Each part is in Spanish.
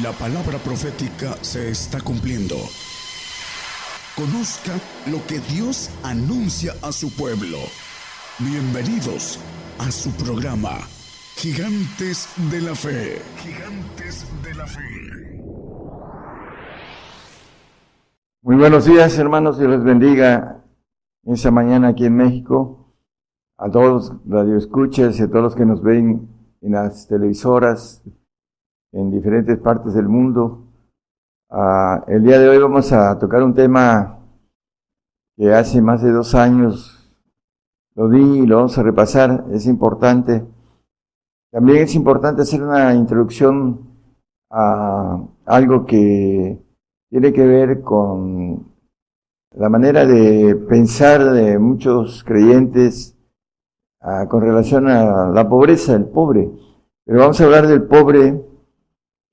La palabra profética se está cumpliendo. Conozca lo que Dios anuncia a su pueblo. Bienvenidos a su programa, Gigantes de la Fe. Gigantes de la Fe. Muy buenos días, hermanos, Dios les bendiga esta mañana aquí en México. A todos los radioescuchas y a todos los que nos ven en las televisoras, en diferentes partes del mundo. Ah, el día de hoy vamos a tocar un tema que hace más de dos años lo di y lo vamos a repasar, es importante. También es importante hacer una introducción a algo que tiene que ver con la manera de pensar de muchos creyentes ah, con relación a la pobreza, el pobre. Pero vamos a hablar del pobre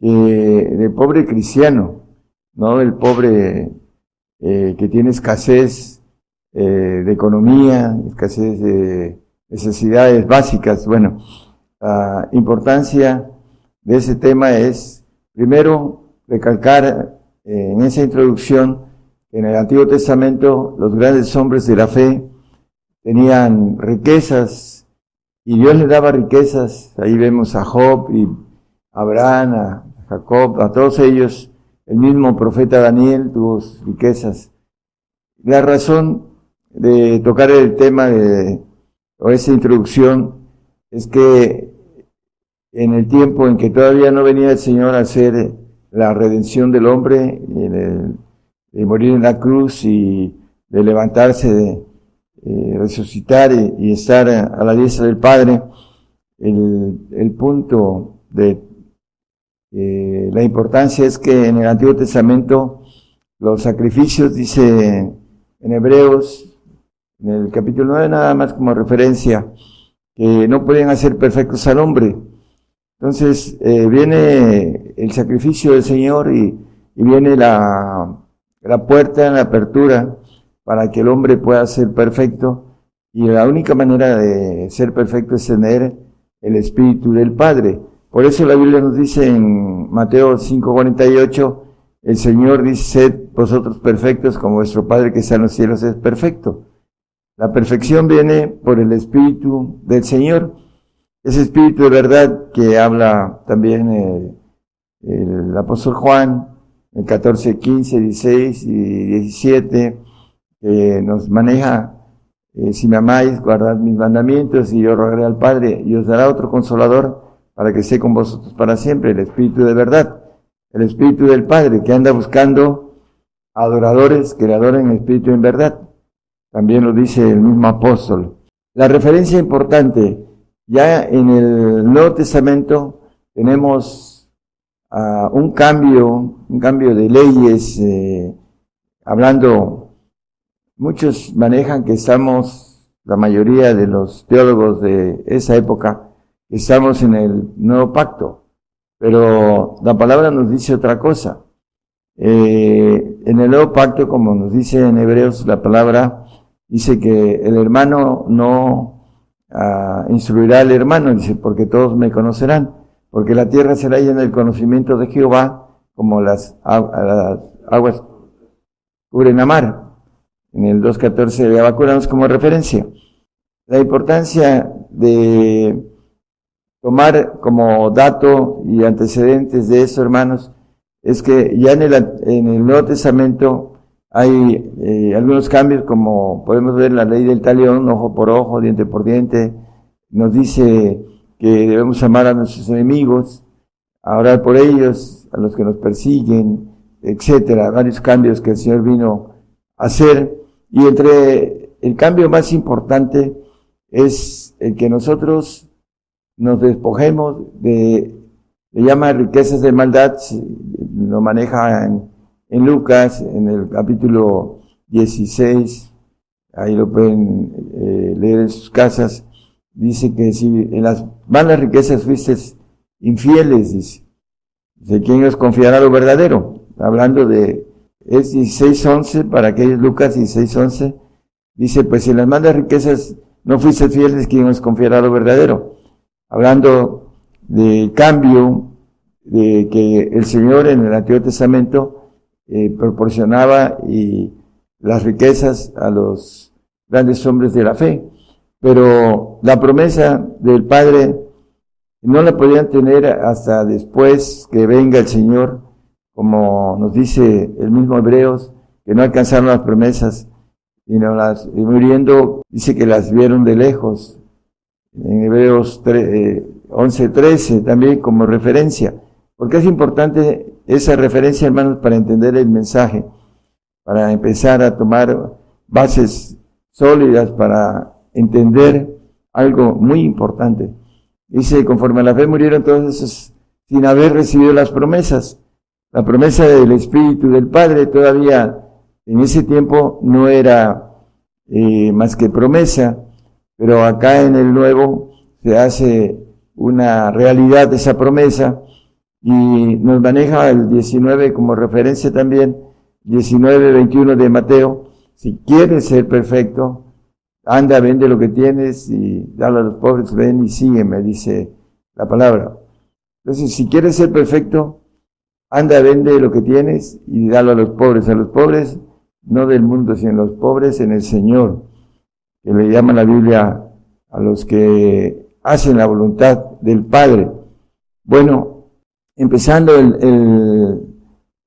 eh, pobre cristiano, no del pobre eh, que tiene escasez eh, de economía, escasez de necesidades básicas. Bueno, la importancia de ese tema es, primero, recalcar en esa introducción en el Antiguo Testamento los grandes hombres de la fe tenían riquezas y Dios les daba riquezas. Ahí vemos a Job y Abraham, a Jacob, a todos ellos, el mismo profeta Daniel tuvo riquezas. La razón de tocar el tema o esa introducción es que en el tiempo en que todavía no venía el Señor a hacer la redención del hombre, de morir en la cruz y de levantarse, de eh, resucitar y, estar a, la diestra del Padre, el punto de eh, la importancia es que en el Antiguo Testamento los sacrificios, dice en Hebreos, en el capítulo 9 nada más como referencia, que no pueden hacer perfectos al hombre. Entonces eh, viene el sacrificio del Señor y, viene la, la puerta, la apertura para que el hombre pueda ser perfecto. Y la única manera de ser perfecto es tener el Espíritu del Padre. Por eso la Biblia nos dice en Mateo 5:48, el Señor dice, sed vosotros perfectos como vuestro Padre que está en los cielos es perfecto. La perfección viene por el Espíritu del Señor. Ese Espíritu de verdad que habla también eh, el apóstol Juan en 14, 15, 16 y 17, que nos maneja, eh, si me amáis, guardad mis mandamientos y yo rogaré al Padre y os dará otro consolador para que esté con vosotros para siempre, el Espíritu de verdad, el Espíritu del Padre, que anda buscando adoradores que le adoren el Espíritu en verdad. También lo dice el mismo apóstol. La referencia importante, ya en el Nuevo Testamento tenemos uh, un cambio, un cambio de leyes, eh, hablando, muchos manejan que estamos, la mayoría de los teólogos de esa época, estamos en el nuevo pacto, pero la palabra nos dice otra cosa. Eh, en el nuevo pacto, como nos dice en Hebreos, la palabra dice que el hermano no ah, instruirá al hermano, dice, porque todos me conocerán, porque la tierra será llena del conocimiento de Jehová, como las, las aguas cubren la mar. En el 2.14 de Abacuramos como referencia. La importancia de tomar como dato y antecedentes de eso, hermanos, es que ya en el, en el Nuevo Testamento hay eh, algunos cambios, como podemos ver la ley del talión, ojo por ojo, diente por diente, nos dice que debemos amar a nuestros enemigos, a orar por ellos, a los que nos persiguen, etcétera, varios cambios que el Señor vino a hacer. Y entre el cambio más importante es el que nosotros nos despojemos de, le llama riquezas de maldad, lo maneja en, Lucas, en el capítulo 16, ahí lo pueden eh, leer en sus casas, dice que si en las malas riquezas fuiste infieles, dice, ¿de quién os confiará lo verdadero? Hablando de, es 16.11, para aquellos Lucas 16.11, dice, pues si en las malas riquezas no fuiste fieles, ¿quién os confiará lo verdadero? Hablando de cambio de que el Señor en el Antiguo Testamento eh, proporcionaba y las riquezas a los grandes hombres de la fe. Pero la promesa del Padre no la podían tener hasta después que venga el Señor, como nos dice el mismo Hebreos, que no alcanzaron las promesas y no las y muriendo dice que las vieron de lejos. En Hebreos 11:13 eh, también como referencia. Porque es importante esa referencia, hermanos, para entender el mensaje, para empezar a tomar bases sólidas para entender algo muy importante. Dice, conforme a la fe murieron todos esos sin haber recibido las promesas. La promesa del Espíritu del Padre todavía en ese tiempo no era eh, más que promesa, pero acá en el Nuevo se hace una realidad esa promesa y nos maneja el 19 como referencia también, 19, 21 de Mateo. Si quieres ser perfecto, anda, vende lo que tienes y dale a los pobres, ven y sígueme, dice la palabra. Entonces, si quieres ser perfecto, anda, vende lo que tienes y dalo a los pobres. A los pobres, no del mundo, sino a los pobres en el Señor, que le llama la Biblia a los que hacen la voluntad del Padre. Bueno, empezando el, el,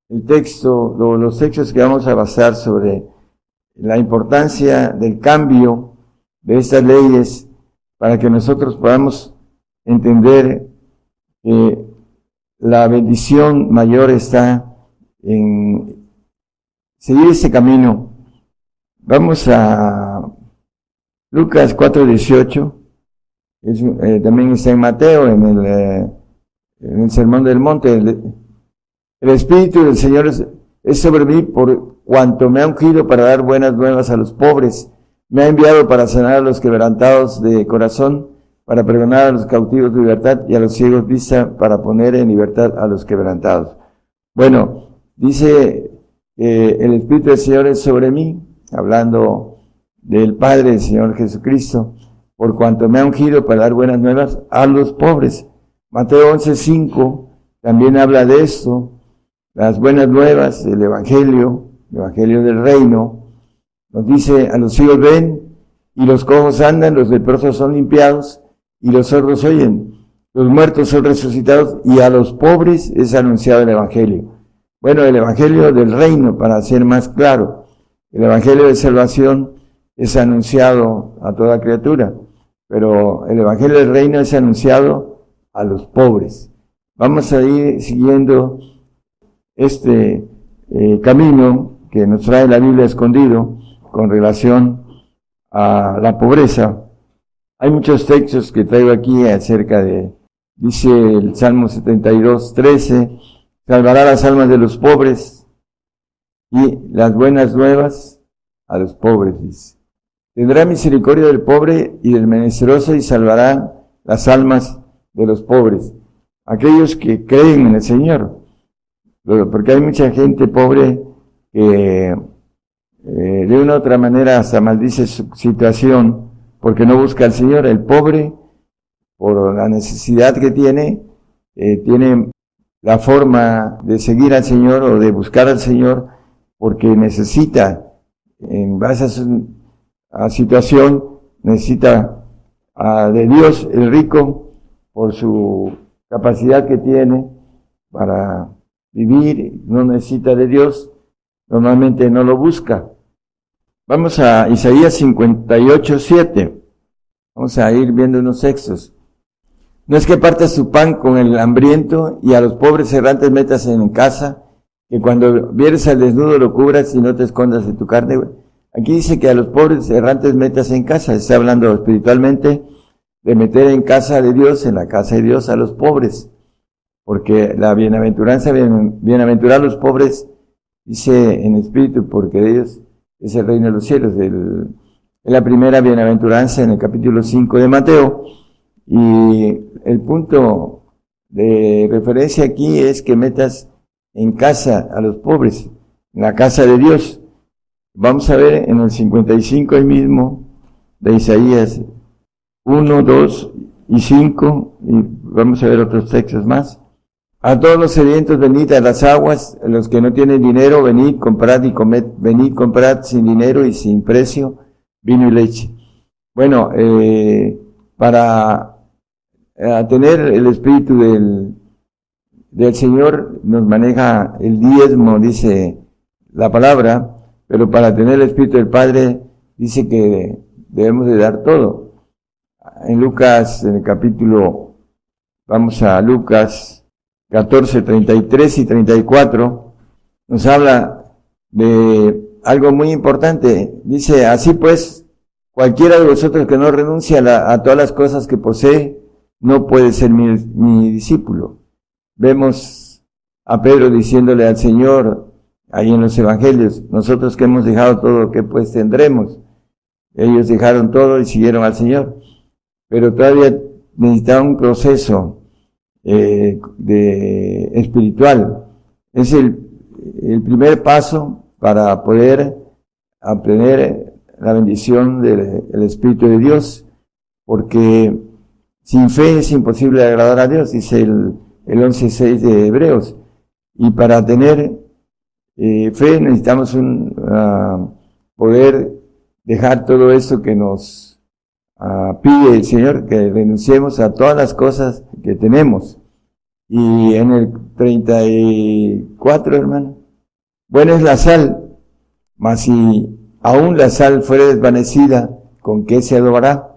el texto, los textos que vamos a basar sobre la importancia del cambio de estas leyes para que nosotros podamos entender que la bendición mayor está en seguir ese camino. Vamos a Lucas 4:18, eh, también está en Mateo, en el, eh, el Sermón del Monte. El, Espíritu del Señor es sobre mí por cuanto me ha ungido para dar buenas nuevas a los pobres me ha enviado para sanar a los quebrantados de corazón, para pregonar a los cautivos de libertad y a los ciegos vista, para poner en libertad a los quebrantados. Bueno, dice eh, el Espíritu del Señor es sobre mí, hablando del Padre, del Señor Jesucristo, por cuanto me ha ungido para dar buenas nuevas a los pobres. Mateo 11:5 también habla de esto, las buenas nuevas, el Evangelio, el Evangelio del Reino, nos dice, a los ciegos ven y los cojos andan, los leprosos son limpiados y los sordos oyen. Los muertos son resucitados y a los pobres es anunciado el Evangelio. Bueno, el Evangelio del reino, para ser más claro. El Evangelio de salvación es anunciado a toda criatura, pero el Evangelio del reino es anunciado a los pobres. Vamos a ir siguiendo este eh, camino que nos trae la Biblia escondido con relación a la pobreza. Hay muchos textos que traigo aquí acerca de, dice el Salmo 72, 13, salvará las almas de los pobres y las buenas nuevas a los pobres, dice. Tendrá misericordia del pobre y del menesteroso y salvará las almas de los pobres, aquellos que creen en el Señor. Porque hay mucha gente pobre que eh, de una u otra manera hasta maldice su situación porque no busca al Señor. El pobre, por la necesidad que tiene, eh, tiene la forma de seguir al Señor o de buscar al Señor porque necesita, en base a su situación, necesita de Dios el rico por su capacidad que tiene para vivir, no necesita de Dios, normalmente no lo busca. Vamos a Isaías 58, 7. Vamos a ir viendo unos textos. No es que partas su pan con el hambriento y a los pobres errantes metas en casa, que cuando vieres al desnudo lo cubras y no te escondas de tu carne. Aquí dice que a los pobres errantes metas en casa. Está hablando espiritualmente de meter en casa de Dios, en la casa de Dios, a los pobres. Porque la bienaventuranza, bienaventurar a los pobres, dice en espíritu, porque ellos es el reino de los cielos. El, es la primera bienaventuranza en el capítulo 5 de Mateo. Y el punto de referencia aquí es que metas en casa a los pobres, en la casa de Dios. Vamos a ver en el 55 el mismo de Isaías 1, 2 y 5, y vamos a ver otros textos más. A todos los sedientos venid a las aguas, los que no tienen dinero, venid, comprad y comed, venid, comprad sin dinero y sin precio vino y leche. Bueno, eh, para eh, tener el espíritu del, del Señor nos maneja el diezmo, dice la palabra, pero para tener el espíritu del Padre dice que debemos de dar todo. En Lucas, en el capítulo, vamos a Lucas 14, 33 y 34, nos habla de algo muy importante. Dice, así pues, cualquiera de vosotros que no renuncia a, todas las cosas que posee, no puede ser mi discípulo. Vemos a Pedro diciéndole al Señor, ahí en los evangelios, nosotros que hemos dejado todo, ¿qué pues tendremos? Ellos dejaron todo y siguieron al Señor, pero todavía necesitaban un proceso eh, de, espiritual. Es el, primer paso para poder obtener la bendición del Espíritu de Dios, porque sin fe es imposible agradar a Dios, dice el 11.6 de Hebreos. Y para tener eh, fe necesitamos un, uh, poder dejar todo eso que nos uh, pide el Señor, que renunciemos a todas las cosas que tenemos. Y en el 34, hermano, bueno es la sal, mas si aún la sal fuera desvanecida, ¿con qué se adorará?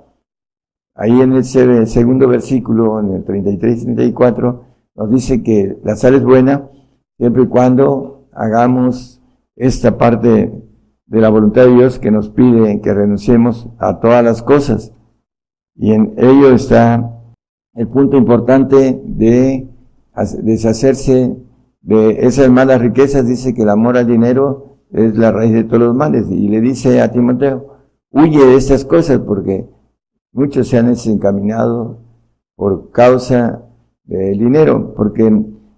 Ahí en el segundo versículo, en el 33 y 34, nos dice que la sal es buena siempre y cuando hagamos esta parte de la voluntad de Dios que nos pide que renunciemos a todas las cosas. Y en ello está el punto importante de deshacerse de esas malas riquezas. Dice que el amor al dinero es la raíz de todos los males. Y le dice a Timoteo, huye de estas cosas porque muchos se han desencaminado por causa del dinero, porque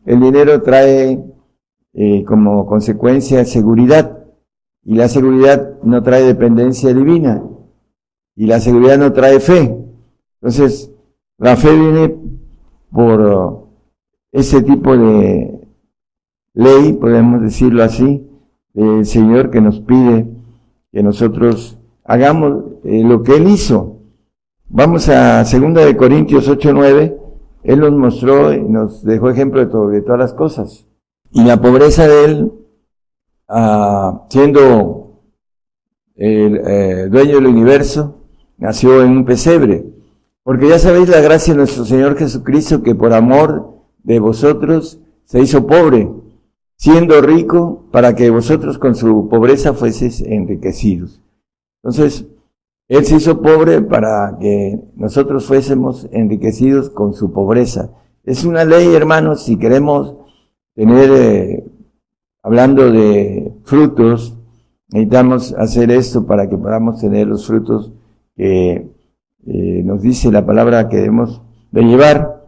el dinero trae eh, como consecuencia seguridad. Y la seguridad no trae dependencia divina. Y la seguridad no trae fe. Entonces, la fe viene por ese tipo de ley, podemos decirlo así, del Señor que nos pide que nosotros hagamos eh, lo que Él hizo. Vamos a 2 de Corintios 8, 9. Él nos mostró y nos dejó ejemplo de, de todas las cosas. Y la pobreza de él, ah, siendo el eh, dueño del universo, nació en un pesebre. Porque ya sabéis la gracia de nuestro Señor Jesucristo, que por amor de vosotros se hizo pobre, siendo rico, para que vosotros con su pobreza fueseis enriquecidos. Entonces, Él se hizo pobre para que nosotros fuésemos enriquecidos con su pobreza. Es una ley, hermanos, si queremos tener, eh, hablando de frutos, necesitamos hacer esto para que podamos tener los frutos que eh, nos dice la palabra que debemos de llevar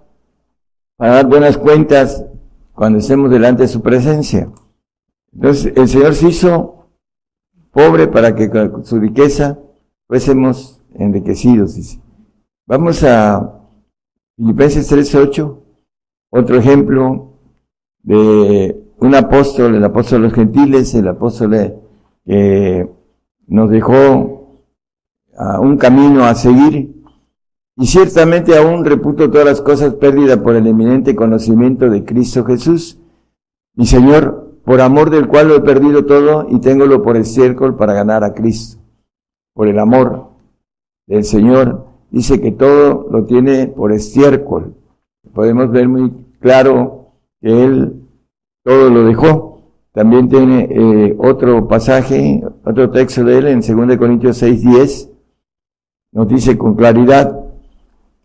para dar buenas cuentas cuando estemos delante de su presencia. Entonces, el Señor se hizo pobre para que con su riqueza fuésemos enriquecidos. Vamos a Filipenses 3.8, otro ejemplo de un apóstol, el apóstol de los gentiles, el apóstol que nos dejó un camino a seguir. Y ciertamente aún reputo todas las cosas pérdidas por el eminente conocimiento de Cristo Jesús, mi Señor, por amor del cual lo he perdido todo y téngolo por estiércol para ganar a Cristo. Por el amor del Señor, dice que todo lo tiene por estiércol. Podemos ver muy claro que él todo lo dejó. También tiene eh, otro pasaje, otro texto de él en 2 Corintios 6, 10, nos dice con claridad,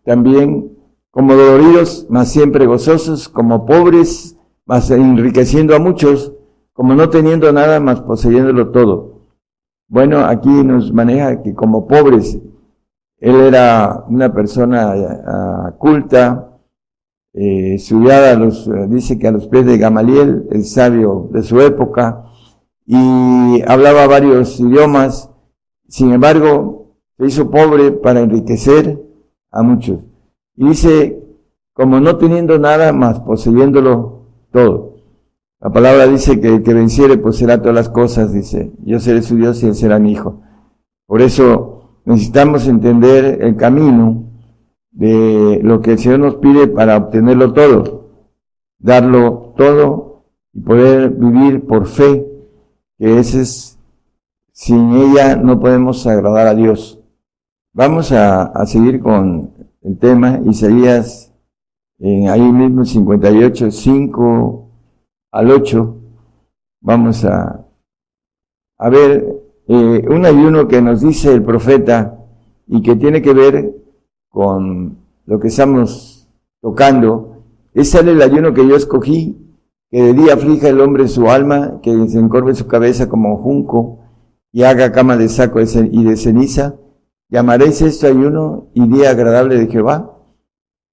también como doloridos, mas siempre gozosos, como pobres, mas enriqueciendo a muchos, como no teniendo nada, más poseyéndolo todo. Bueno, aquí nos maneja que como pobres, él era una persona uh, culta, eh, estudiada, los, eh, dice que a los pies de Gamaliel, el sabio de su época, y hablaba varios idiomas, sin embargo, se hizo pobre para enriquecer a muchos. Y dice como no teniendo nada más poseyéndolo todo. La palabra dice que el que venciere poseerá todas las cosas, dice, yo seré su Dios y él será mi hijo. Por eso necesitamos entender el camino de lo que el Señor nos pide para obtenerlo todo, darlo todo y poder vivir por fe, que ese es, sin ella no podemos agradar a Dios. Vamos a, seguir con el tema, Isaías, en ahí mismo 58, 5 al 8, vamos a, a ver eh, un ayuno que nos dice el profeta y que tiene que ver con lo que estamos tocando. Es el ayuno que yo escogí, que de día aflija el hombre su alma, que se encorve su cabeza como junco y haga cama de saco y de ceniza. Llamaréis esto ayuno y día agradable de Jehová.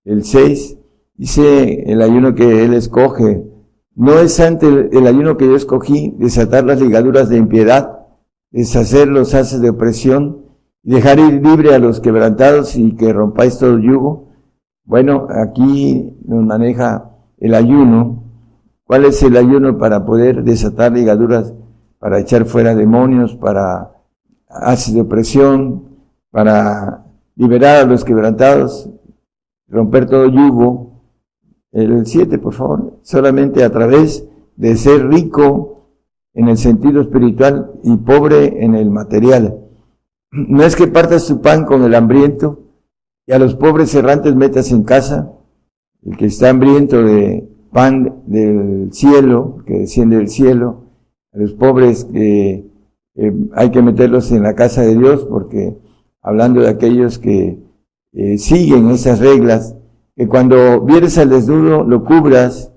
El 6 dice el ayuno que él escoge. No es ante el ayuno que yo escogí desatar las ligaduras de impiedad deshacer los haces de opresión y dejar ir libre a los quebrantados y que rompáis todo yugo. Bueno, aquí nos maneja el ayuno. ¿Cuál es el ayuno para poder desatar ligaduras, para echar fuera demonios, para haces de opresión, para liberar a los quebrantados, romper todo yugo? El 7, por favor. Solamente a través de ser rico en el sentido espiritual y pobre en el material. No es que partas tu pan con el hambriento y a los pobres errantes metas en casa, el que está hambriento de pan del cielo, que desciende del cielo, a los pobres que eh, hay que meterlos en la casa de Dios, porque hablando de aquellos que eh, siguen esas reglas, que cuando vienes al desnudo lo cubras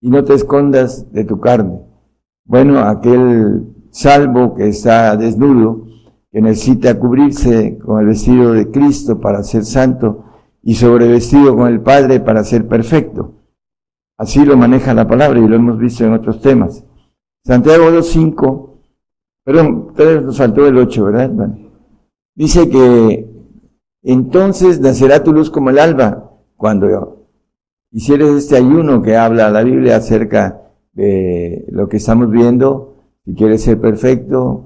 y no te escondas de tu carne. Bueno, aquel salvo que está desnudo, que necesita cubrirse con el vestido de Cristo para ser santo y sobrevestido con el Padre para ser perfecto. Así lo maneja la palabra y lo hemos visto en otros temas. Santiago 2.5, perdón, todavía nos faltó el 8, ¿verdad? dice que entonces nacerá tu luz como el alba cuando hicieres este ayuno que habla la Biblia acerca de lo que estamos viendo. Si quieres ser perfecto,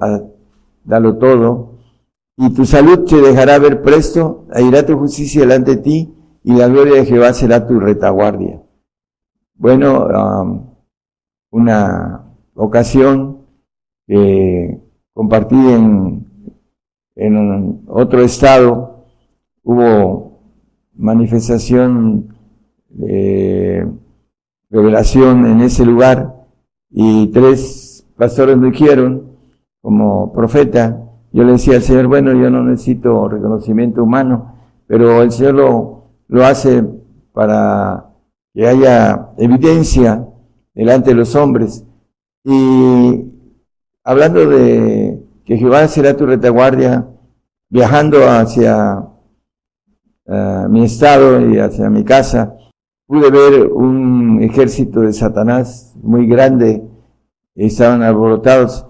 dalo todo. Y tu salud te dejará ver presto, irá tu justicia delante de ti, y la gloria de Jehová será tu retaguardia. Bueno, um, una ocasión que compartí en, en otro estado, hubo manifestación de revelación en ese lugar y tres pastores me dijeron como profeta. Yo le decía al Señor, bueno, yo no necesito reconocimiento humano, pero el Señor lo, lo hace para que haya evidencia delante de los hombres. Y hablando de que Jehová será tu retaguardia, viajando hacia eh, mi estado y hacia mi casa, pude ver un ejército de Satanás muy grande, estaban alborotados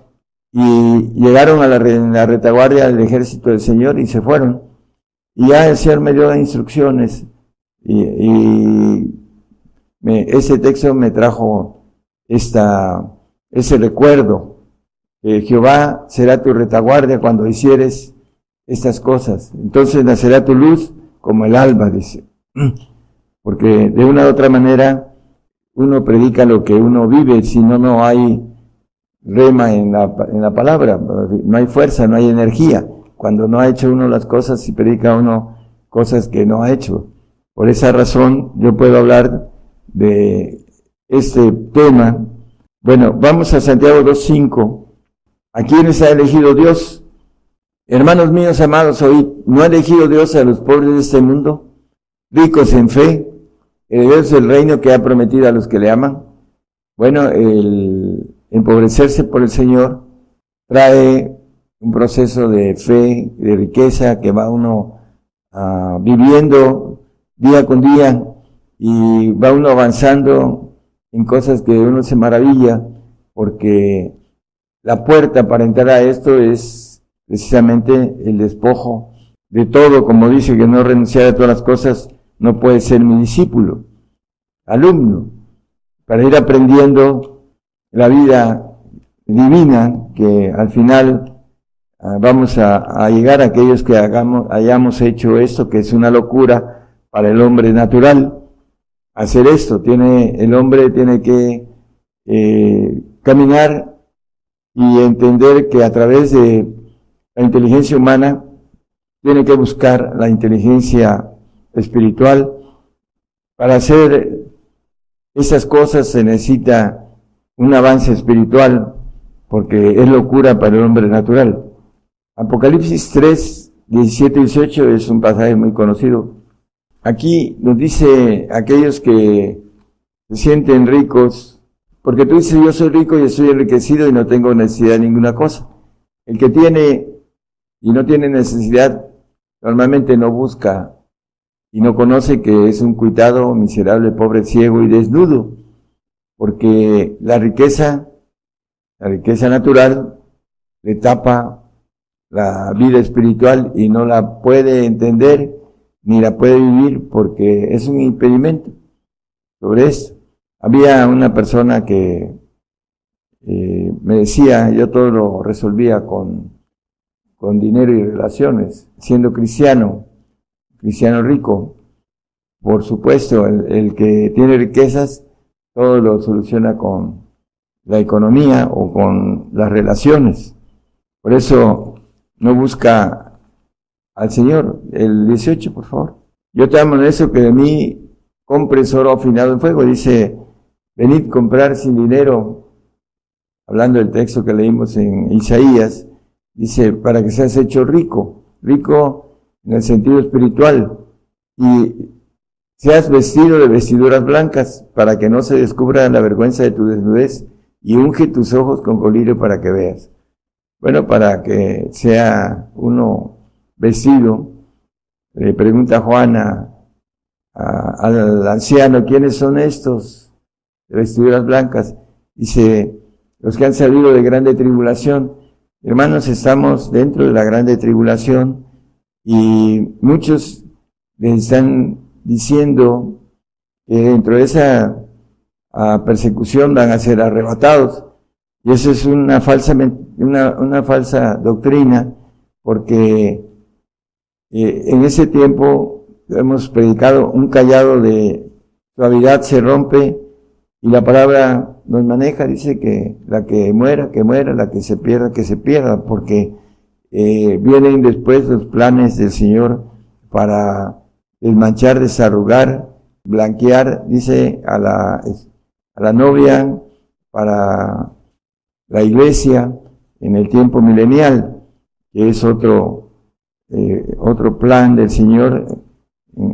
y llegaron a la, retaguardia del ejército del Señor y se fueron. Y ya el Señor me dio instrucciones y, ese texto me trajo esta, ese recuerdo. Jehová será tu retaguardia cuando hicieres estas cosas. Entonces nacerá tu luz como el alba, dice. porque de una u otra manera uno predica lo que uno vive, si no, no hay rema en la, en la palabra, no hay fuerza, no hay energía. Cuando no ha hecho uno las cosas y predica uno cosas que no ha hecho. Por esa razón yo puedo hablar de este tema. Bueno, vamos a Santiago 2.5. ¿A quiénes ha elegido Dios? Hermanos míos amados, hoy ¿no ha elegido Dios a los pobres de este mundo? Ricos en fe, herederos del reino que ha prometido a los que le aman. Bueno, el empobrecerse por el Señor trae un proceso de fe, de riqueza que va uno ah, viviendo día con día y va uno avanzando en cosas que uno se maravilla porque la puerta para entrar a esto es precisamente el despojo de todo, como dice que no renunciar a todas las cosas no puede ser mi discípulo, alumno, para ir aprendiendo la vida divina que al final ah, vamos a, llegar a aquellos que hagamos, hayamos hecho esto, que es una locura para el hombre natural. Hacer esto, tiene, el hombre tiene que eh, caminar y entender que a través de la inteligencia humana tiene que buscar la inteligencia espiritual. Para hacer esas cosas se necesita un avance espiritual, porque es locura para el hombre natural. Apocalipsis 3, 17 y 18 es un pasaje muy conocido. Aquí nos dice aquellos que se sienten ricos, porque tú dices yo soy rico y estoy enriquecido y no tengo necesidad de ninguna cosa. El que tiene y no tiene necesidad normalmente no busca y no conoce que es un cuitado, miserable, pobre, ciego y desnudo, porque la riqueza, la riqueza natural, le tapa la vida espiritual y no la puede entender ni la puede vivir porque es un impedimento sobre esto. Había una persona que eh, me decía, yo todo lo resolvía con, con dinero y relaciones, siendo cristiano, cristiano rico. Por supuesto, el, que tiene riquezas, todo lo soluciona con la economía o con las relaciones. Por eso no busca al Señor. El 18, por favor. Yo te amo en eso que de mí compres oro afinado en fuego. Dice, venid comprar sin dinero. Hablando del texto que leímos en Isaías, dice, para que seas hecho rico. Rico en el sentido espiritual, y seas vestido de vestiduras blancas para que no se descubra la vergüenza de tu desnudez, y unge tus ojos con colirio para que veas. Bueno, para que sea uno vestido, le pregunta Juana al anciano, ¿quiénes son estos de vestiduras blancas? Dice, los que han salido de grande tribulación. Hermanos, estamos dentro de la grande tribulación y muchos están diciendo que dentro de esa ah, persecución van a ser arrebatados. Y eso es una falsa, una, una falsa doctrina, porque eh, en ese tiempo hemos predicado un callado de suavidad se rompe y la palabra nos maneja, dice que la que muera, que muera, la que se pierda, que se pierda, porque eh, vienen después los planes del Señor para desmanchar, desarrugar, blanquear, dice a la, a la novia, para la iglesia en el tiempo milenial, que es otro, eh, otro plan del Señor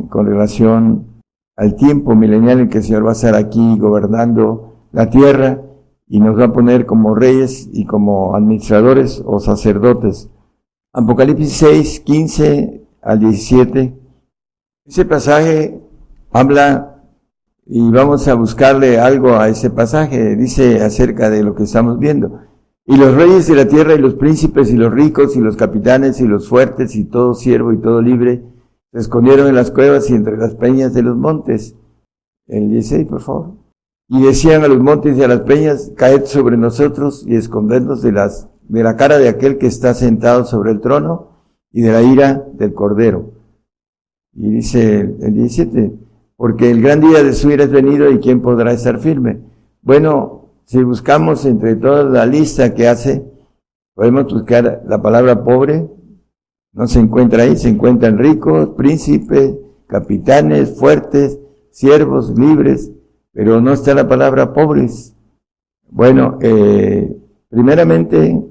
con relación al tiempo milenial en que el Señor va a estar aquí gobernando la tierra y nos va a poner como reyes y como administradores o sacerdotes Apocalipsis 6, 15 al 17. Ese pasaje habla y vamos a buscarle algo a ese pasaje. Dice acerca de lo que estamos viendo. Y los reyes de la tierra y los príncipes y los ricos y los capitanes y los fuertes y todo siervo y todo libre se escondieron en las cuevas y entre las peñas de los montes. El 16, por favor. Y decían a los montes y a las peñas, caed sobre nosotros y escondernos de las de la cara de aquel que está sentado sobre el trono y de la ira del cordero. Y dice el 17, porque el gran día de su ira es venido y quién podrá estar firme. Bueno, si buscamos entre toda la lista que hace, podemos buscar la palabra pobre, no se encuentra ahí, se encuentran ricos, príncipes, capitanes, fuertes, siervos, libres, pero no está la palabra pobres. Bueno, eh, primeramente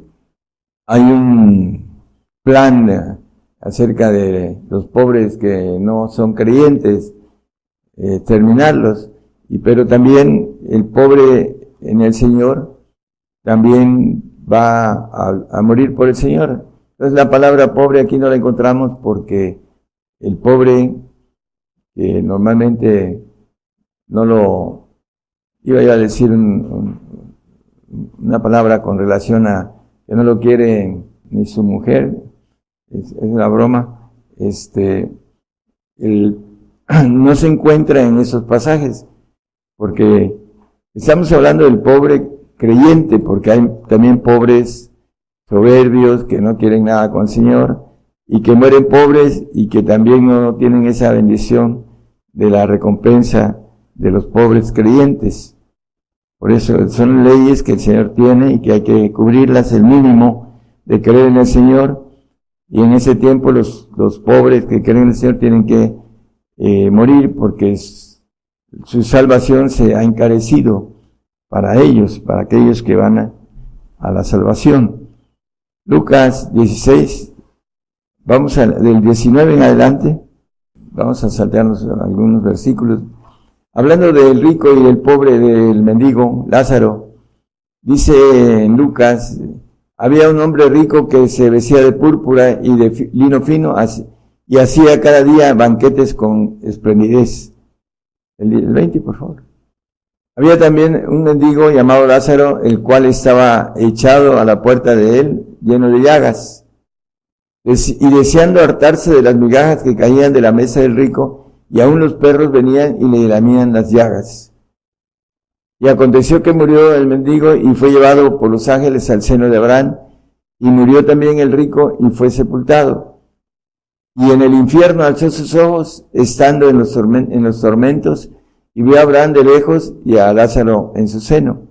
hay un plan acerca de los pobres que no son creyentes, eh, terminarlos, y pero también el pobre en el Señor también va a, morir por el Señor. Entonces la palabra pobre aquí no la encontramos porque el pobre que normalmente no lo iba a decir una palabra con relación a que no lo quiere ni su mujer, es, una broma, este, el, no se encuentra en esos pasajes, porque estamos hablando del pobre creyente, porque hay también pobres soberbios que no quieren nada con el Señor y que mueren pobres y que también no tienen esa bendición de la recompensa de los pobres creyentes. Por eso son leyes que el Señor tiene y que hay que cubrirlas el mínimo de creer en el Señor. Y en ese tiempo los, los pobres que creen en el Señor tienen que eh, morir porque su salvación se ha encarecido para ellos, para aquellos que van a, a la salvación. Lucas 16, vamos a, del 19 en adelante, vamos a saltearnos algunos versículos. Hablando del rico y del pobre, del mendigo, Lázaro, dice en Lucas, había un hombre rico que se vestía de púrpura y de lino fino y hacía cada día banquetes con esplendidez. El 20, por favor. Había también un mendigo llamado Lázaro, el cual estaba echado a la puerta de él, lleno de llagas, y deseando hartarse de las migajas que caían de la mesa del rico, y aún los perros venían y le lamían las llagas. Y aconteció que murió el mendigo y fue llevado por los ángeles al seno de Abraham, y murió también el rico y fue sepultado. Y en el infierno alzó sus ojos, estando en los, en los tormentos, y vio a Abraham de lejos y a Lázaro en su seno.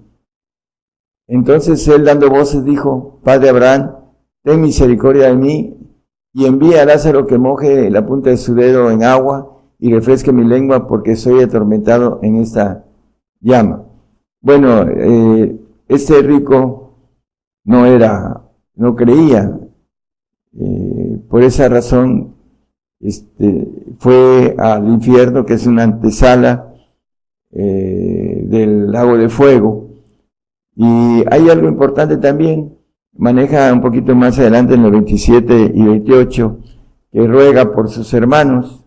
Entonces él dando voces dijo, Padre Abraham, ten misericordia de mí, y envía a Lázaro que moje la punta de su dedo en agua y refresque mi lengua porque soy atormentado en esta llama. Bueno, eh, este rico no era, no creía. Eh, por esa razón este, fue al infierno, que es una antesala eh, del lago de fuego. Y hay algo importante también, maneja un poquito más adelante en los 27 y 28, que ruega por sus hermanos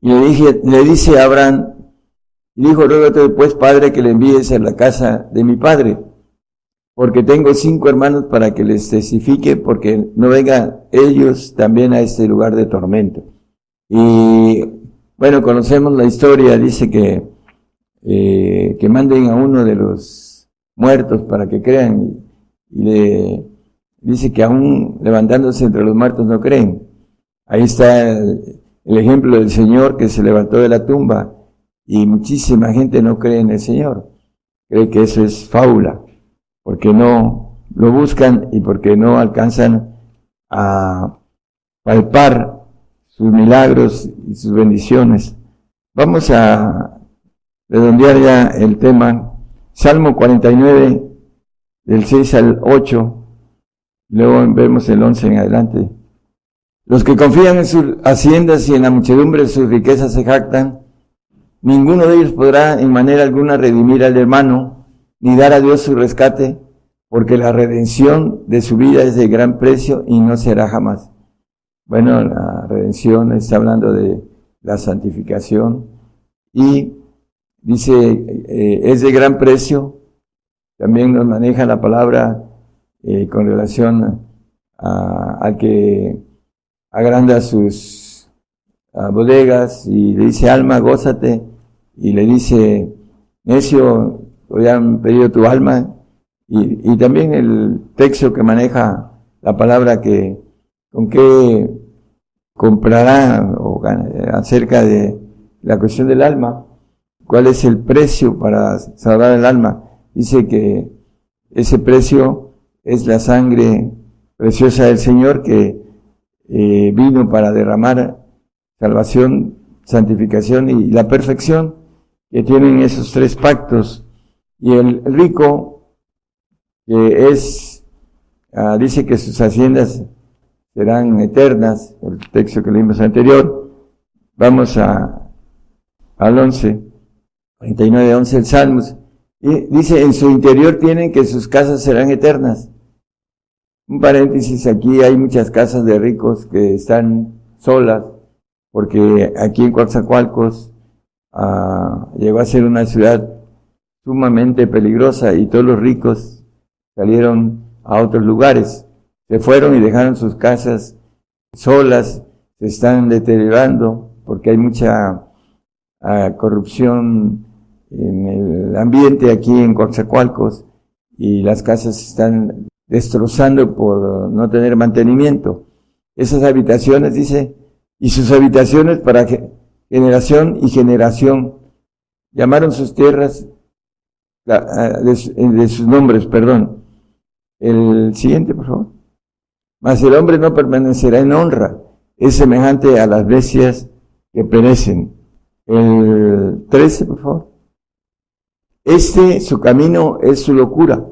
y le, dije, le dice a Abraham, y dijo, ruégate después, padre, que le envíes a la casa de mi padre, porque tengo cinco hermanos para que les testifique, porque no vengan ellos también a este lugar de tormento. Y bueno, conocemos la historia, dice que, eh, que manden a uno de los muertos para que crean, y, le dice que aún levantándose entre los muertos no creen. Ahí está el ejemplo del Señor que se levantó de la tumba y muchísima gente no cree en el Señor. Cree que eso es fábula, porque no lo buscan y porque no alcanzan a palpar sus milagros y sus bendiciones. Vamos a redondear ya el tema. Salmo 49, del 6 al 8, luego vemos el 11 en adelante. Los que confían en sus haciendas y en la muchedumbre de sus riquezas se jactan. Ninguno de ellos podrá en manera alguna redimir al hermano, ni dar a Dios su rescate, porque la redención de su vida es de gran precio y no será jamás. Bueno, la redención está hablando de la santificación y dice, eh, es de gran precio. También nos maneja la palabra eh, con relación al que agranda sus bodegas y le dice, alma, gózate, y le dice, necio, hoy han pedido tu alma, y, también el texto que maneja la palabra que, con qué comprará o acerca de la cuestión del alma, cuál es el precio para salvar el alma. Dice que ese precio es la sangre preciosa del Señor que eh, vino para derramar salvación, santificación y la perfección que tienen esos tres pactos. Y el rico, que es, ah, dice que sus haciendas serán eternas, el texto que leímos anterior. Vamos a, al 11, 39, 11 el Salmos. Y dice, en su interior tienen que sus casas serán eternas. Un paréntesis, aquí hay muchas casas de ricos que están solas, porque aquí en Coatzacoalcos ah, llegó a ser una ciudad sumamente peligrosa y todos los ricos salieron a otros lugares, se fueron y dejaron sus casas solas, se están deteriorando porque hay mucha corrupción en el ambiente aquí en Coatzacoalcos y las casas están destrozando por no tener mantenimiento. Esas habitaciones, dice, y sus habitaciones para generación y generación. Llamaron sus tierras de, sus nombres, perdón. El siguiente, por favor. Mas el hombre no permanecerá en honra, es semejante a las bestias que perecen. El 13, por favor. Este, su camino es su locura.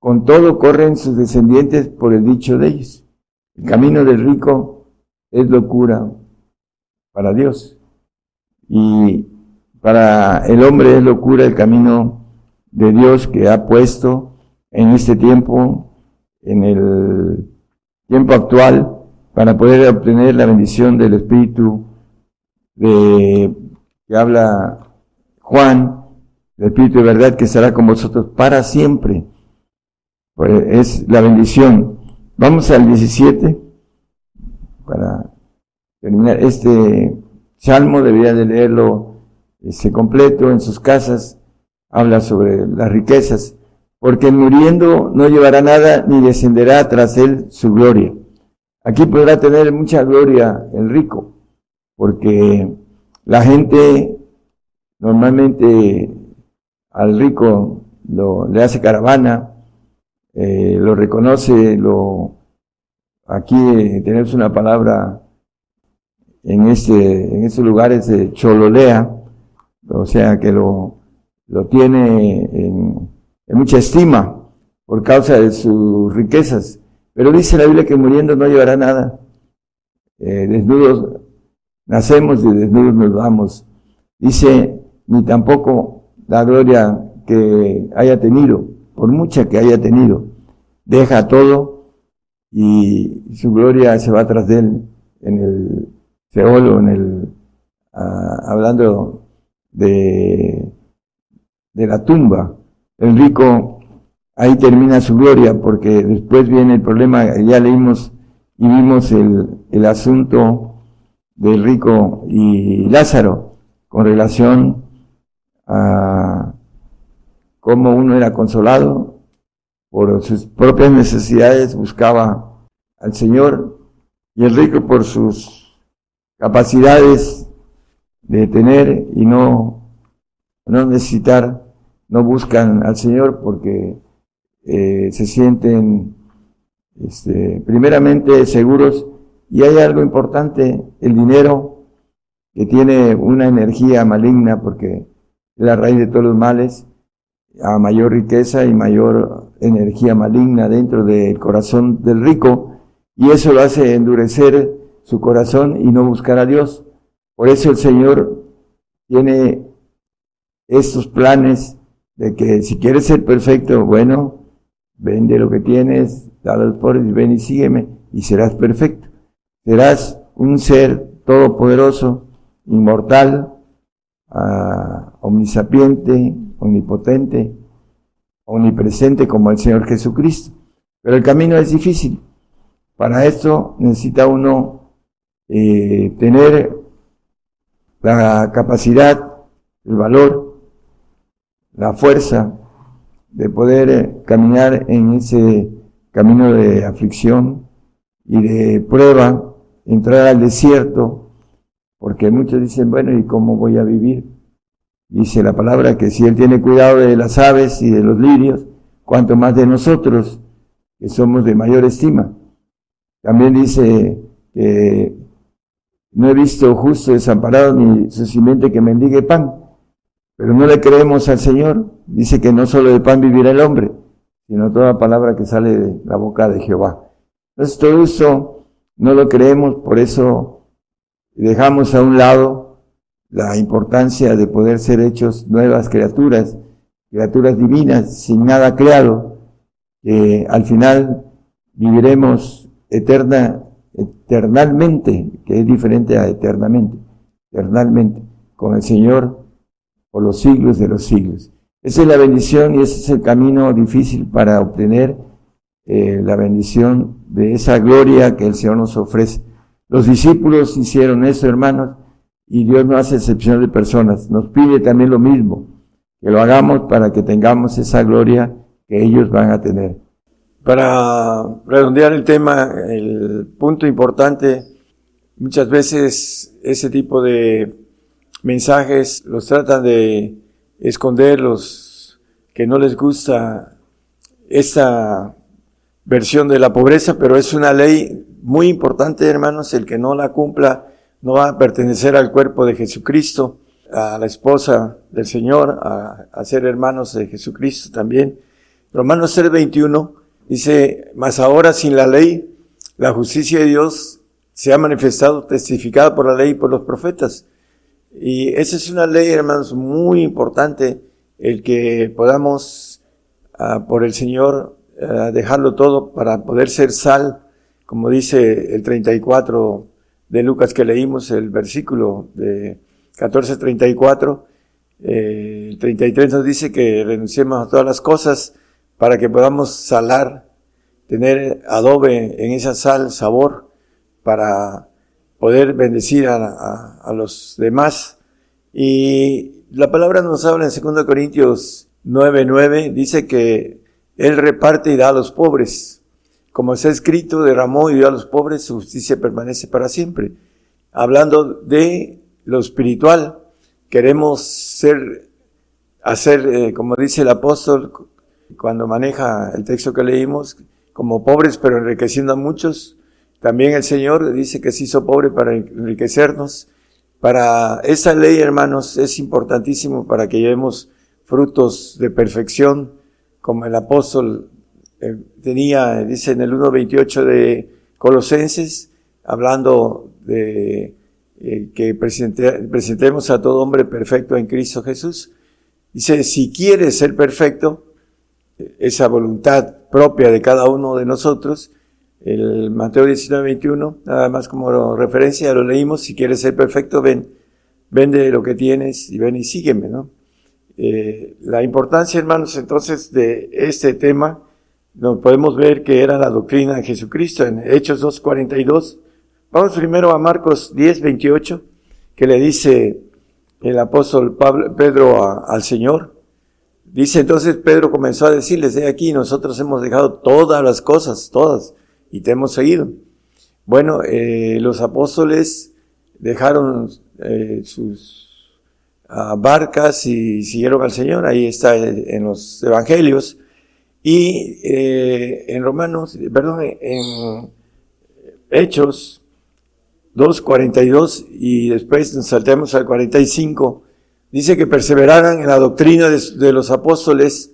Con todo corren sus descendientes por el dicho de ellos. El camino del rico es locura para Dios. Y para el hombre es locura el camino de Dios que ha puesto en este tiempo, en el tiempo actual, para poder obtener la bendición del Espíritu de que habla Juan, el Espíritu de verdad que estará con vosotros para siempre. Pues es la bendición. Vamos al 17 para terminar. Este salmo debería de leerlo este, completo en sus casas. Habla sobre las riquezas. Porque muriendo no llevará nada ni descenderá tras él su gloria. Aquí podrá tener mucha gloria el rico, porque la gente normalmente al rico lo, le hace caravana, eh, lo reconoce, lo aquí tenemos una palabra en este, en estos lugares de chololea, o sea que lo, lo tiene en, mucha estima por causa de sus riquezas. Pero dice la Biblia que muriendo no llevará nada. Eh, desnudos nacemos y desnudos nos vamos. Dice, ni tampoco la gloria que haya tenido, por mucha que haya tenido, deja todo y su gloria se va tras de él en el Seol o en el, hablando de, de la tumba. El rico ahí termina su gloria porque después viene el problema, ya leímos y vimos el, el asunto del rico y Lázaro con relación a cómo uno era consolado por sus propias necesidades, buscaba al Señor y el rico por sus capacidades de tener y no, no necesitar, no buscan al Señor porque eh, se sienten este, primeramente seguros. Y hay algo importante, el dinero que tiene una energía maligna porque es la raíz de todos los males, a mayor riqueza y mayor energía maligna dentro del corazón del rico, y eso lo hace endurecer su corazón y no buscar a Dios. Por eso el Señor tiene estos planes de que si quieres ser perfecto, bueno, vende lo que tienes, dale a los pobres y ven y sígueme y serás perfecto. Serás un ser todopoderoso, inmortal, uh, omnisapiente, omnipotente, omnipresente como el Señor Jesucristo. Pero el camino es difícil. Para esto necesita uno eh, tener la capacidad, el valor, la fuerza de poder eh, caminar en ese camino de aflicción y de prueba, entrar al desierto, porque muchos dicen, bueno, ¿y cómo voy a vivir? Dice la palabra que si Él tiene cuidado de las aves y de los lirios, cuanto más de nosotros, que somos de mayor estima. También dice que no he visto justo desamparado ni su simiente que mendigue pan, pero no le creemos al Señor. Dice que no solo de pan vivirá el hombre, sino toda palabra que sale de la boca de Jehová. Entonces todo no lo creemos, por eso dejamos a un lado la importancia de poder ser hechos nuevas criaturas, criaturas divinas, sin nada creado, que al final viviremos eterna, eternalmente, que es diferente a eternamente, eternalmente, con el Señor por los siglos de los siglos. Esa es la bendición y ese es el camino difícil para obtener eh, la bendición de esa gloria que el Señor nos ofrece. Los discípulos hicieron eso, hermanos, y Dios no hace excepción de personas. Nos pide también lo mismo, que lo hagamos para que tengamos esa gloria que ellos van a tener. Para redondear el tema, el punto importante, muchas veces ese tipo de mensajes los tratan de esconder los que no les gusta esta versión de la pobreza, pero es una ley muy importante, hermanos, el que no la cumpla no va a pertenecer al cuerpo de Jesucristo, a la esposa del Señor, a, ser hermanos de Jesucristo también. Romanos 3:21 dice, mas ahora sin la ley, la justicia de Dios se ha manifestado, testificada por la ley y por los profetas. Y esa es una ley, hermanos, muy importante, el que podamos, ah, por el Señor, ah, dejarlo todo para poder ser sal, como dice el 34 de Lucas que leímos, el versículo de 14:34, eh, el 33 nos dice que renunciemos a todas las cosas para que podamos salar, tener adobe en esa sal, sabor, para poder bendecir a, a los demás. Y la palabra nos habla en 2 Corintios 9:9, dice que Él reparte y da a los pobres. Como está escrito, derramó y dio a los pobres, su justicia permanece para siempre. Hablando de lo espiritual, queremos ser, hacer, eh, como dice el apóstol, cuando maneja el texto que leímos, como pobres pero enriqueciendo a muchos. También el Señor dice que se hizo pobre para enriquecernos. Para esa ley, hermanos, es importantísimo para que llevemos frutos de perfección, como el apóstol eh, tenía, dice en el 1.28 de Colosenses, hablando de eh, que presentemos a todo hombre perfecto en Cristo Jesús. Dice, si quieres ser perfecto, esa voluntad propia de cada uno de nosotros, el Mateo 19.21, nada más como referencia, lo leímos, si quieres ser perfecto, ven, vende lo que tienes y ven y sígueme, ¿no? Eh, la importancia, hermanos, entonces, de este tema, no, podemos ver que era la doctrina de Jesucristo en Hechos 2.42. Vamos primero a Marcos 10.28, que le dice el apóstol Pablo, Pedro al Señor. Dice entonces Pedro comenzó a decirles, de aquí nosotros hemos dejado todas las cosas, todas, y te hemos seguido. Bueno, eh, los apóstoles dejaron eh, sus ah, barcas y siguieron al Señor. Ahí está en los evangelios. Y eh, en Romanos, perdón, en Hechos 2.42 y después nos saltemos al 45, dice que perseveraran en la doctrina de, los apóstoles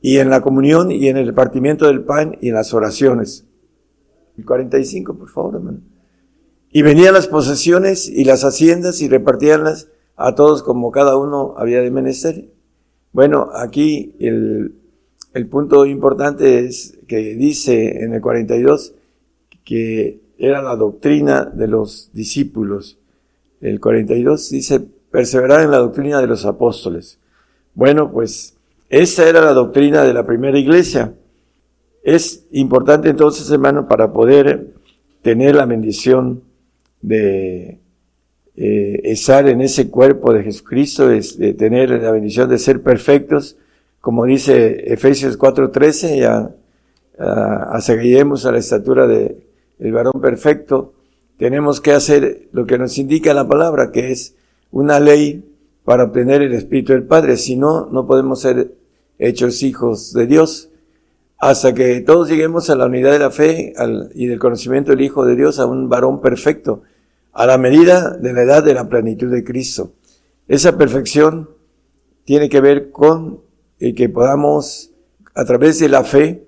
y en la comunión y en el repartimiento del pan y en las oraciones. El 45, por favor, hermano. Y venían las posesiones y las haciendas y repartíanlas a todos como cada uno había de menester. Bueno, aquí el el punto importante es que dice en el 42 que era la doctrina de los discípulos. El 42 dice perseverar en la doctrina de los apóstoles. Bueno, pues esa era la doctrina de la primera iglesia. Es importante entonces, hermano, para poder tener la bendición de eh, estar en ese cuerpo de Jesucristo, de tener la bendición de ser perfectos, como dice Efesios 4:13, ya seguiremos a la estatura de el varón perfecto, tenemos que hacer lo que nos indica la palabra, que es una ley para obtener el Espíritu del Padre. Si no, no podemos ser hechos hijos de Dios hasta que todos lleguemos a la unidad de la fe y del conocimiento del Hijo de Dios, a un varón perfecto, a la medida de la edad de la plenitud de Cristo. Esa perfección tiene que ver con y que podamos a través de la fe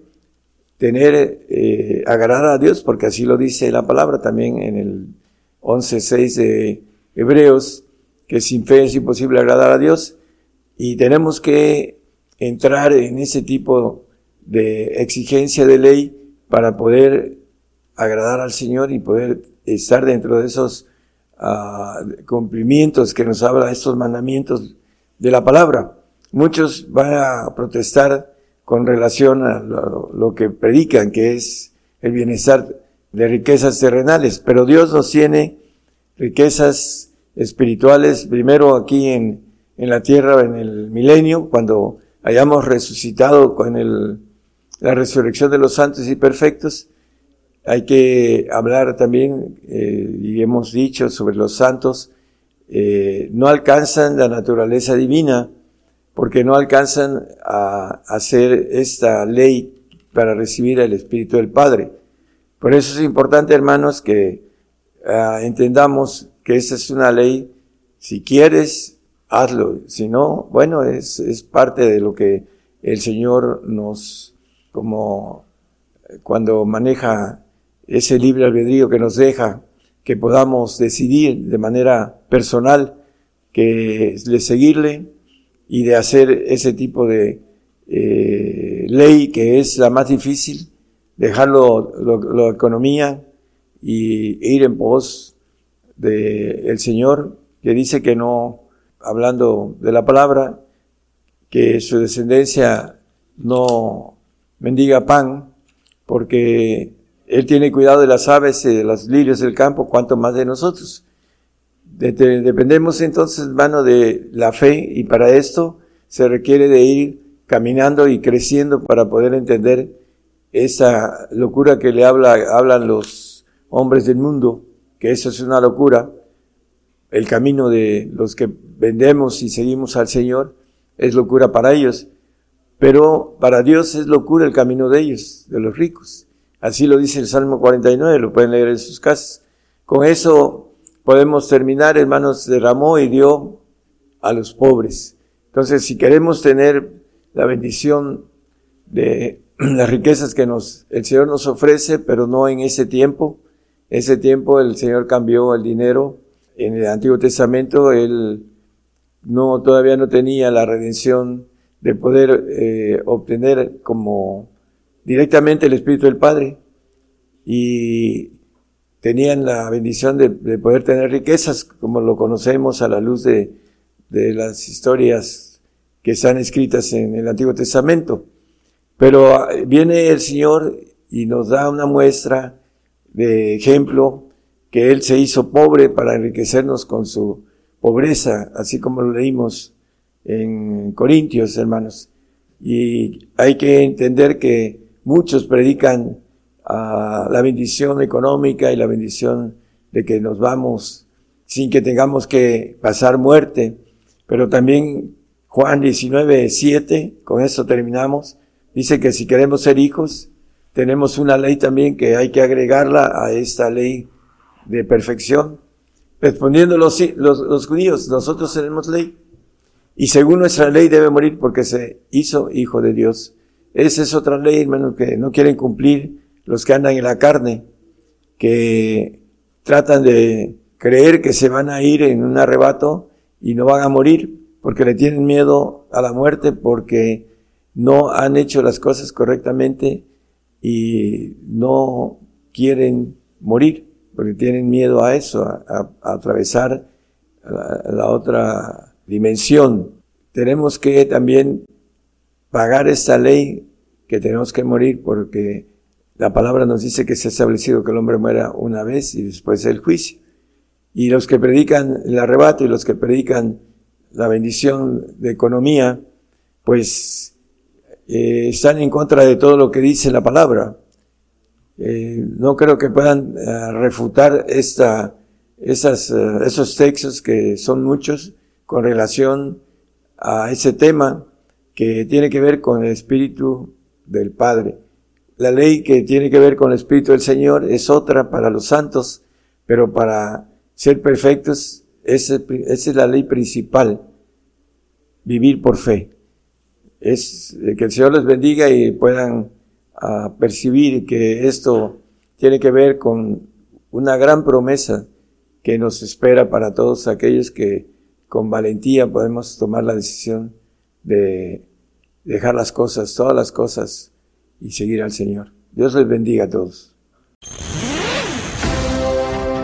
tener, eh, agarrar a Dios, porque así lo dice la palabra también en el 11.6 de Hebreos, que sin fe es imposible agradar a Dios, y tenemos que entrar en ese tipo de exigencia de ley para poder agradar al Señor y poder estar dentro de esos uh, cumplimientos que nos habla estos mandamientos de la palabra. Muchos van a protestar con relación a lo, que predican, que es el bienestar de riquezas terrenales, pero Dios nos tiene riquezas espirituales, primero aquí en, en la tierra en el milenio, cuando hayamos resucitado con el, la resurrección de los santos y perfectos, hay que hablar también, eh, y hemos dicho sobre los santos, eh, no alcanzan la naturaleza divina, porque no alcanzan a hacer esta ley para recibir el Espíritu del Padre. Por eso es importante, hermanos, que ah, entendamos que esa es una ley. Si quieres, hazlo. Si no, bueno, es, es parte de lo que el Señor nos, como cuando maneja ese libre albedrío que nos deja, que podamos decidir de manera personal que de seguirle y de hacer ese tipo de eh, ley que es la más difícil, dejarlo la economía y ir en pos del el Señor, que dice que no, hablando de la palabra, que su descendencia no mendiga pan, porque Él tiene cuidado de las aves y de los lirios del campo, cuanto más de nosotros. Dependemos entonces, hermano, de la fe y para esto se requiere de ir caminando y creciendo para poder entender esa locura que le habla, hablan los hombres del mundo, que eso es una locura. El camino de los que vendemos y seguimos al Señor es locura para ellos, pero para Dios es locura el camino de ellos, de los ricos. Así lo dice el Salmo 49, lo pueden leer en sus casas. Con eso podemos terminar, hermanos, derramó y dio a los pobres. Entonces, si queremos tener la bendición de las riquezas que nos, el Señor nos ofrece, pero no en ese tiempo. Ese tiempo el Señor cambió el dinero. En el Antiguo Testamento Él no, todavía no tenía la redención de poder eh, obtener como directamente el Espíritu del Padre. Y tenían la bendición de, de poder tener riquezas, como lo conocemos a la luz de, de las historias que están escritas en el Antiguo Testamento. Pero ah, viene el Señor y nos da una muestra de ejemplo que Él se hizo pobre para enriquecernos con su pobreza, así como lo leímos en Corintios, hermanos. Y hay que entender que muchos predican ah, la bendición económica y la bendición de que nos vamos sin que tengamos que pasar muerte, pero también Juan 19, 7, con eso terminamos, dice que si queremos ser hijos, tenemos una ley también que hay que agregarla a esta ley de perfección. Respondiendo los, los, judíos, nosotros tenemos ley. Y según nuestra ley debe morir porque se hizo hijo de Dios. Esa es otra ley, hermano, que no quieren cumplir los que andan en la carne, que tratan de creer que se van a ir en un arrebato y no van a morir porque le tienen miedo a la muerte, porque no han hecho las cosas correctamente y no quieren morir, porque tienen miedo a eso, a, atravesar la, otra dimensión. Tenemos que también pagar esta ley que tenemos que morir porque la palabra nos dice que se ha establecido que el hombre muera una vez y después el juicio. Y los que predican el arrebato y los que predican la bendición de economía, pues eh, están en contra de todo lo que dice la palabra. Eh, no creo que puedan eh, refutar esta, esas, esos textos que son muchos con relación a ese tema que tiene que ver con el Espíritu del Padre. La ley que tiene que ver con el Espíritu del Señor es otra para los santos, pero para ser perfectos esa, es la ley principal, vivir por fe. Es que el Señor les bendiga y puedan ah, percibir que esto tiene que ver con una gran promesa que nos espera para todos aquellos que con valentía podemos tomar la decisión de dejar las cosas, todas las cosas y seguir al Señor. Dios les bendiga a todos.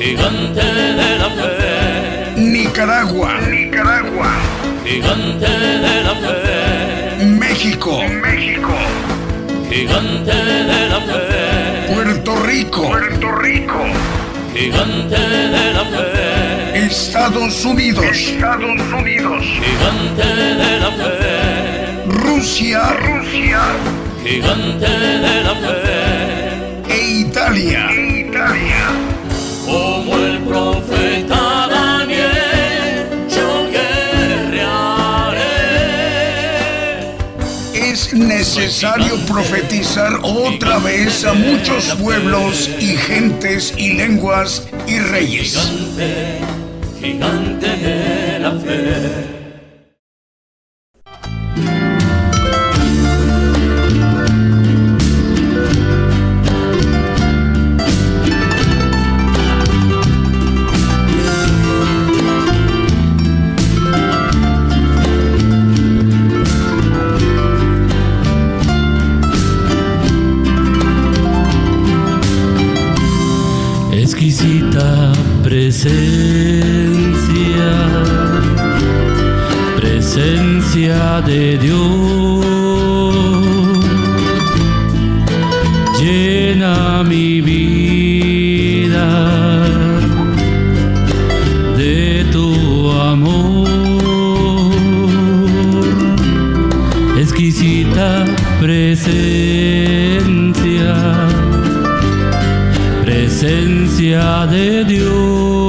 Gigante de la fe. Nicaragua. Nicaragua. Gigante de la fe. México. México. Gigante de la fe. Puerto Rico. Puerto Rico. Gigante de la fe. Estados Unidos. Estados Unidos. Gigante de la fe. Rusia. Rusia. Gigante de la fe. E Italia. Italia. Necesario profetizar otra vez a muchos pueblos y gentes y lenguas y reyes. Gigante, gigante de la fe. Presencia de Dios,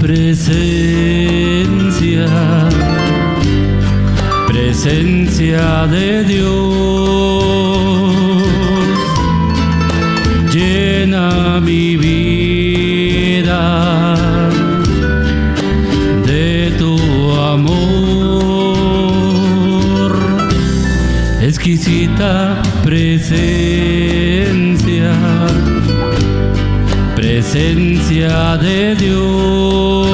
presencia, presencia de Dios, llena mi vida de tu amor, exquisita presencia presencia de Dios,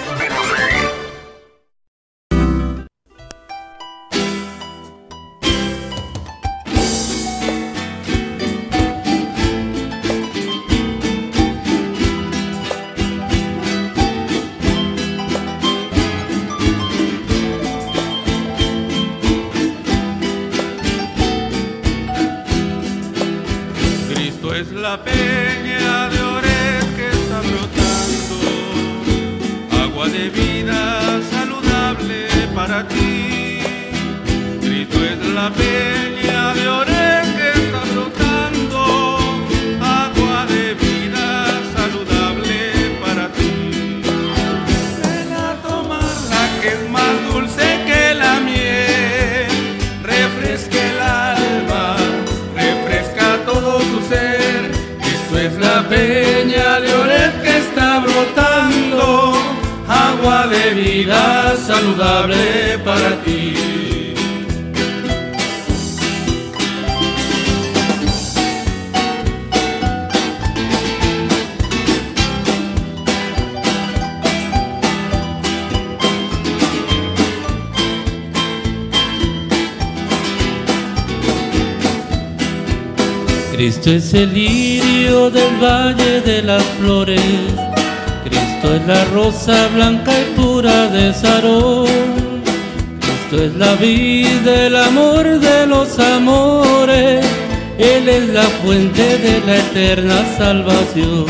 eterna salvación.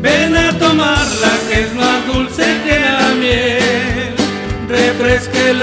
Ven a tomarla que es más dulce que la miel, refresque el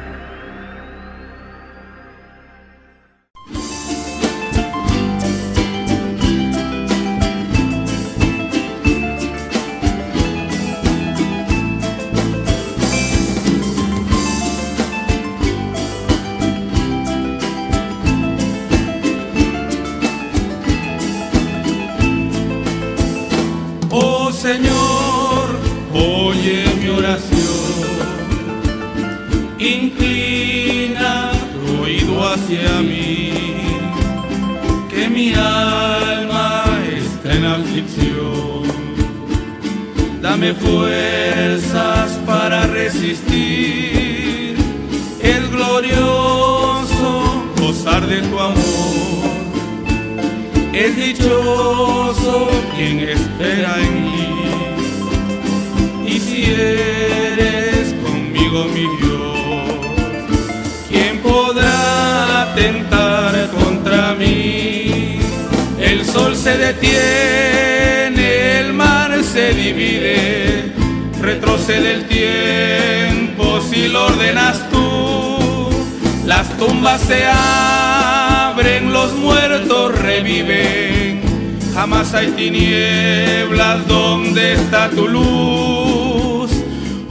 Tinieblas donde está tu luz.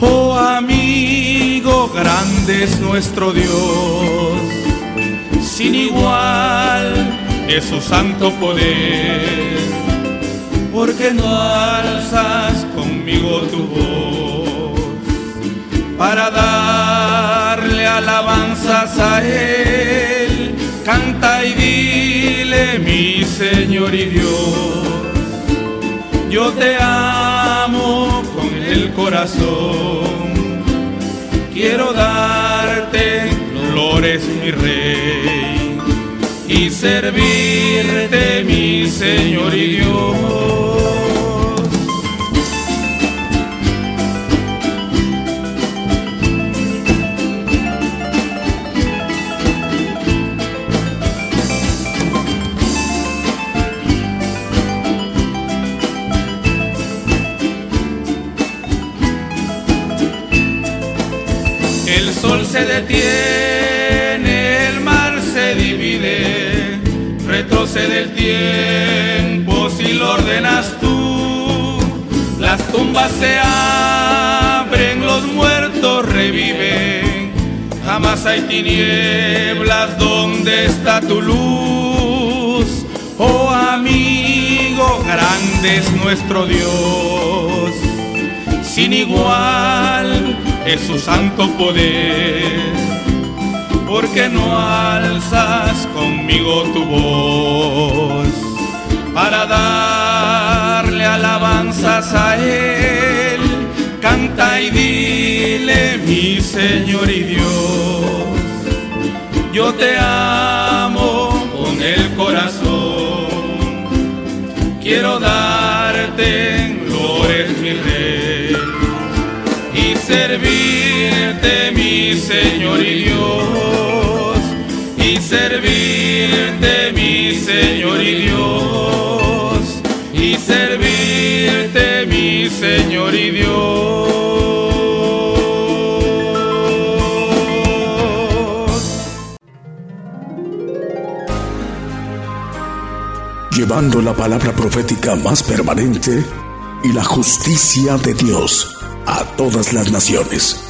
Oh amigo, grande es nuestro Dios. Sin igual es su santo poder. Porque no alzas conmigo tu voz para darle alabanzas a Él. Canta y dile, mi Señor y Dios, yo te amo con el corazón. Quiero darte flores, mi Rey, y servirte, mi Señor y Dios. Se detiene, el mar se divide, retrocede el tiempo si lo ordenas tú. Las tumbas se abren, los muertos reviven. Jamás hay tinieblas donde está tu luz. Oh amigo, grande es nuestro Dios sin igual es su santo poder, porque no alzas conmigo tu voz para darle alabanzas a Él. Canta y dile, mi Señor y Dios, yo te amo con el corazón, quiero darte flores, mi rey servirte, mi Señor y Dios, y servirte, mi Señor y Dios, y servirte, mi Señor y Dios. llevando la palabra profética más permanente y la justicia de Dios a todas las naciones.